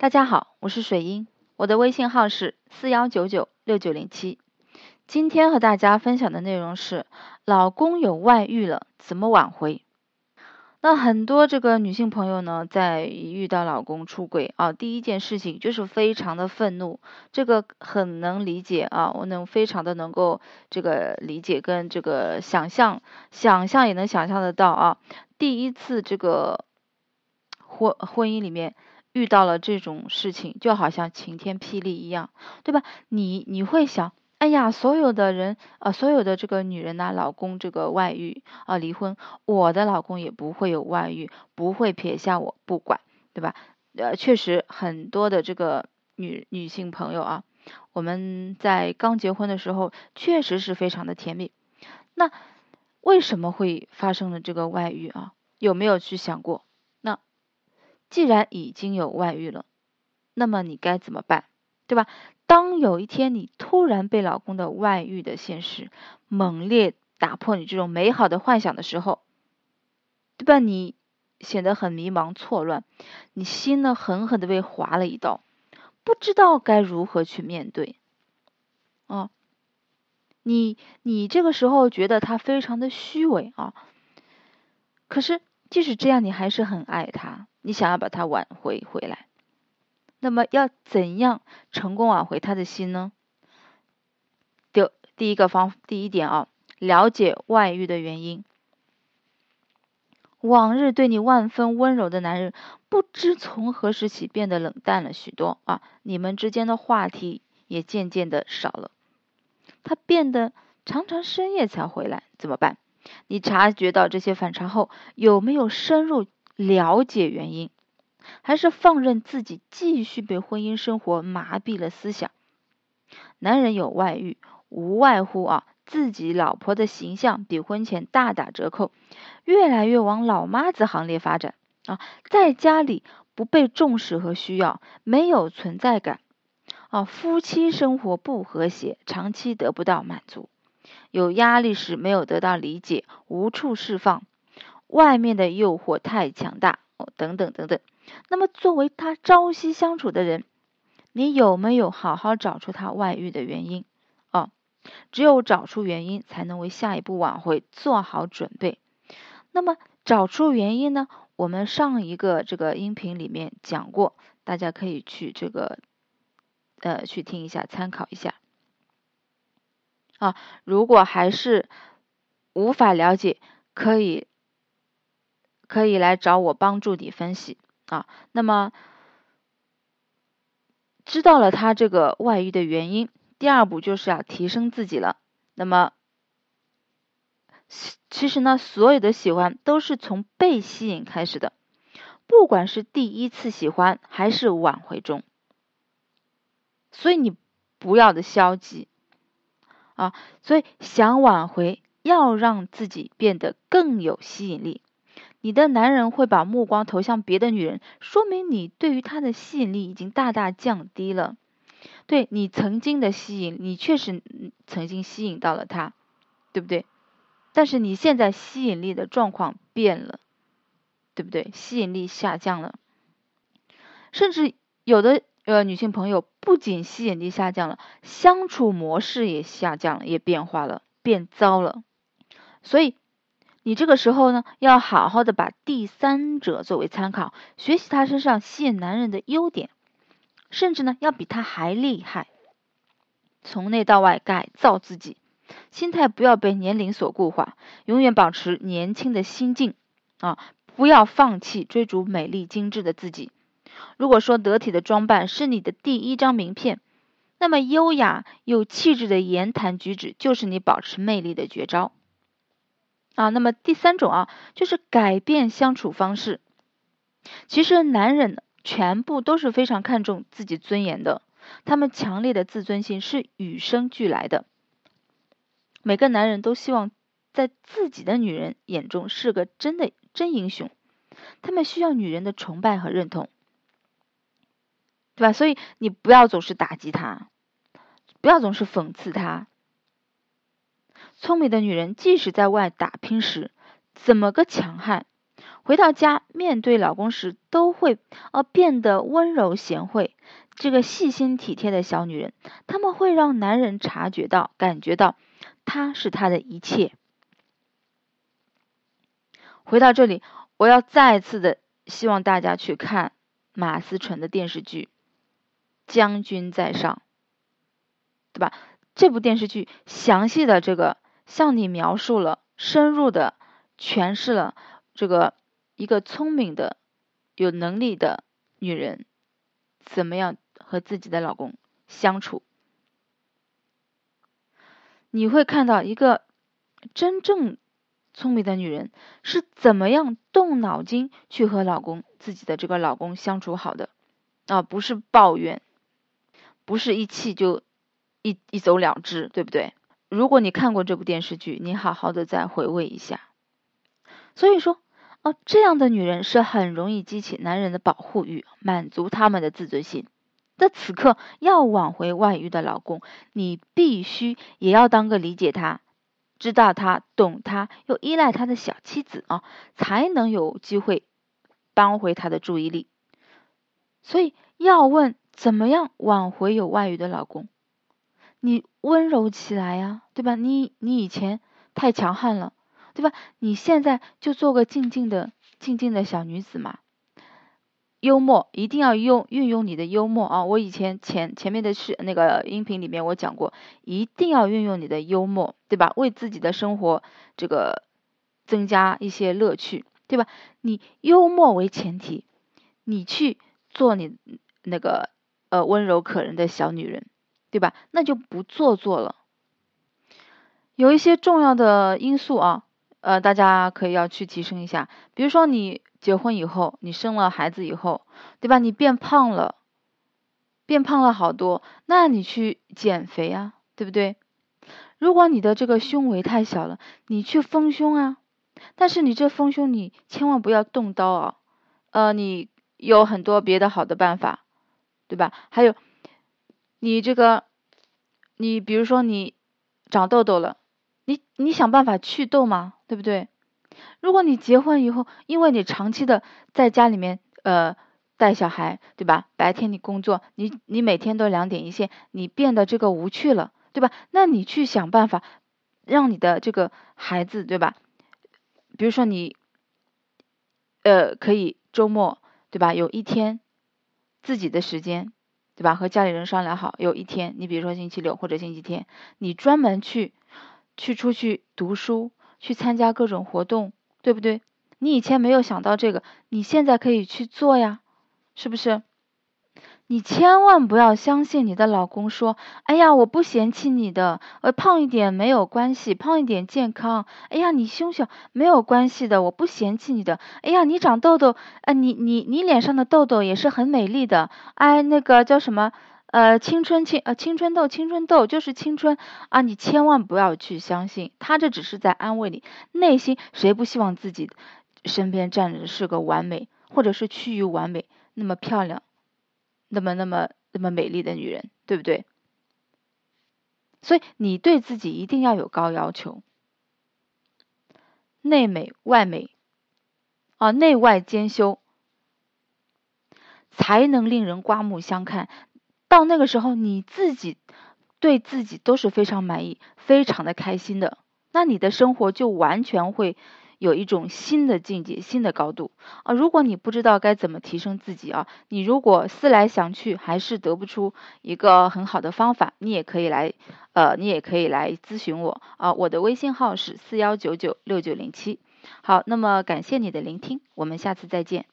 大家好，我是水英，我的微信号是四幺九九六九零七。今天和大家分享的内容是：老公有外遇了，怎么挽回？那很多这个女性朋友呢，在遇到老公出轨啊，第一件事情就是非常的愤怒，这个很能理解啊，我能非常的能够这个理解跟这个想象，想象也能想象得到啊，第一次这个婚婚姻里面。遇到了这种事情，就好像晴天霹雳一样，对吧？你你会想，哎呀，所有的人啊，所有的这个女人呐，老公这个外遇啊，离婚，我的老公也不会有外遇，不会撇下我不管，对吧？呃，确实很多的这个女女性朋友啊，我们在刚结婚的时候，确实是非常的甜蜜。那为什么会发生了这个外遇啊？有没有去想过？既然已经有外遇了，那么你该怎么办，对吧？当有一天你突然被老公的外遇的现实猛烈打破你这种美好的幻想的时候，对吧？你显得很迷茫错乱，你心呢狠狠的被划了一刀，不知道该如何去面对。啊，你你这个时候觉得他非常的虚伪啊，可是即使这样，你还是很爱他。你想要把他挽回回来，那么要怎样成功挽回他的心呢？第第一个方第一点啊，了解外遇的原因。往日对你万分温柔的男人，不知从何时起变得冷淡了许多啊，你们之间的话题也渐渐的少了。他变得常常深夜才回来，怎么办？你察觉到这些反常后，有没有深入？了解原因，还是放任自己继续被婚姻生活麻痹了思想？男人有外遇，无外乎啊，自己老婆的形象比婚前大打折扣，越来越往老妈子行列发展啊，在家里不被重视和需要，没有存在感啊，夫妻生活不和谐，长期得不到满足，有压力时没有得到理解，无处释放。外面的诱惑太强大哦，等等等等。那么作为他朝夕相处的人，你有没有好好找出他外遇的原因啊？只有找出原因，才能为下一步挽回做好准备。那么找出原因呢？我们上一个这个音频里面讲过，大家可以去这个呃去听一下，参考一下啊。如果还是无法了解，可以。可以来找我帮助你分析啊。那么知道了他这个外遇的原因，第二步就是要提升自己了。那么其实呢，所有的喜欢都是从被吸引开始的，不管是第一次喜欢还是挽回中。所以你不要的消极啊，所以想挽回，要让自己变得更有吸引力。你的男人会把目光投向别的女人，说明你对于他的吸引力已经大大降低了。对你曾经的吸引，你确实曾经吸引到了他，对不对？但是你现在吸引力的状况变了，对不对？吸引力下降了，甚至有的呃女性朋友不仅吸引力下降了，相处模式也下降了，也变化了，变糟了。所以。你这个时候呢，要好好的把第三者作为参考，学习他身上吸引男人的优点，甚至呢要比他还厉害，从内到外改造自己，心态不要被年龄所固化，永远保持年轻的心境啊，不要放弃追逐美丽精致的自己。如果说得体的装扮是你的第一张名片，那么优雅有气质的言谈举止就是你保持魅力的绝招。啊，那么第三种啊，就是改变相处方式。其实男人全部都是非常看重自己尊严的，他们强烈的自尊心是与生俱来的。每个男人都希望在自己的女人眼中是个真的真英雄，他们需要女人的崇拜和认同，对吧？所以你不要总是打击他，不要总是讽刺他。聪明的女人，即使在外打拼时，怎么个强悍，回到家面对老公时都会呃变得温柔贤惠，这个细心体贴的小女人，她们会让男人察觉到、感觉到她是他的一切。回到这里，我要再次的希望大家去看马思纯的电视剧《将军在上》，对吧？这部电视剧详细的这个向你描述了、深入的诠释了这个一个聪明的、有能力的女人怎么样和自己的老公相处。你会看到一个真正聪明的女人是怎么样动脑筋去和老公、自己的这个老公相处好的啊，不是抱怨，不是一气就。一一走了之，对不对？如果你看过这部电视剧，你好好的再回味一下。所以说，哦，这样的女人是很容易激起男人的保护欲，满足他们的自尊心。在此刻要挽回外遇的老公，你必须也要当个理解他、知道他、懂他又依赖他的小妻子啊，才能有机会扳回他的注意力。所以要问怎么样挽回有外遇的老公？你温柔起来呀，对吧？你你以前太强悍了，对吧？你现在就做个静静的、静静的小女子嘛。幽默一定要用运用你的幽默啊！我以前前前面的是那个音频里面我讲过，一定要运用你的幽默，对吧？为自己的生活这个增加一些乐趣，对吧？你幽默为前提，你去做你那个呃温柔可人的小女人。对吧？那就不做作了。有一些重要的因素啊，呃，大家可以要去提升一下。比如说你结婚以后，你生了孩子以后，对吧？你变胖了，变胖了好多，那你去减肥啊，对不对？如果你的这个胸围太小了，你去丰胸啊。但是你这丰胸，你千万不要动刀啊。呃，你有很多别的好的办法，对吧？还有。你这个，你比如说你长痘痘了，你你想办法祛痘嘛，对不对？如果你结婚以后，因为你长期的在家里面呃带小孩，对吧？白天你工作，你你每天都两点一线，你变得这个无趣了，对吧？那你去想办法让你的这个孩子，对吧？比如说你呃可以周末，对吧？有一天自己的时间。对吧？和家里人商量好，有一天，你比如说星期六或者星期天，你专门去去出去读书，去参加各种活动，对不对？你以前没有想到这个，你现在可以去做呀，是不是？你千万不要相信你的老公说：“哎呀，我不嫌弃你的，呃，胖一点没有关系，胖一点健康。哎呀，你胸小没有关系的，我不嫌弃你的。哎呀，你长痘痘，呃，你你你脸上的痘痘也是很美丽的。哎，那个叫什么？呃，青春青呃青春痘，青春痘就是青春啊！你千万不要去相信他，这只是在安慰你。内心谁不希望自己身边站着的是个完美，或者是趋于完美，那么漂亮？那么那么那么美丽的女人，对不对？所以你对自己一定要有高要求，内美外美啊，内外兼修，才能令人刮目相看。到那个时候，你自己对自己都是非常满意、非常的开心的，那你的生活就完全会。有一种新的境界、新的高度啊！如果你不知道该怎么提升自己啊，你如果思来想去还是得不出一个很好的方法，你也可以来，呃，你也可以来咨询我啊。我的微信号是四幺九九六九零七。好，那么感谢你的聆听，我们下次再见。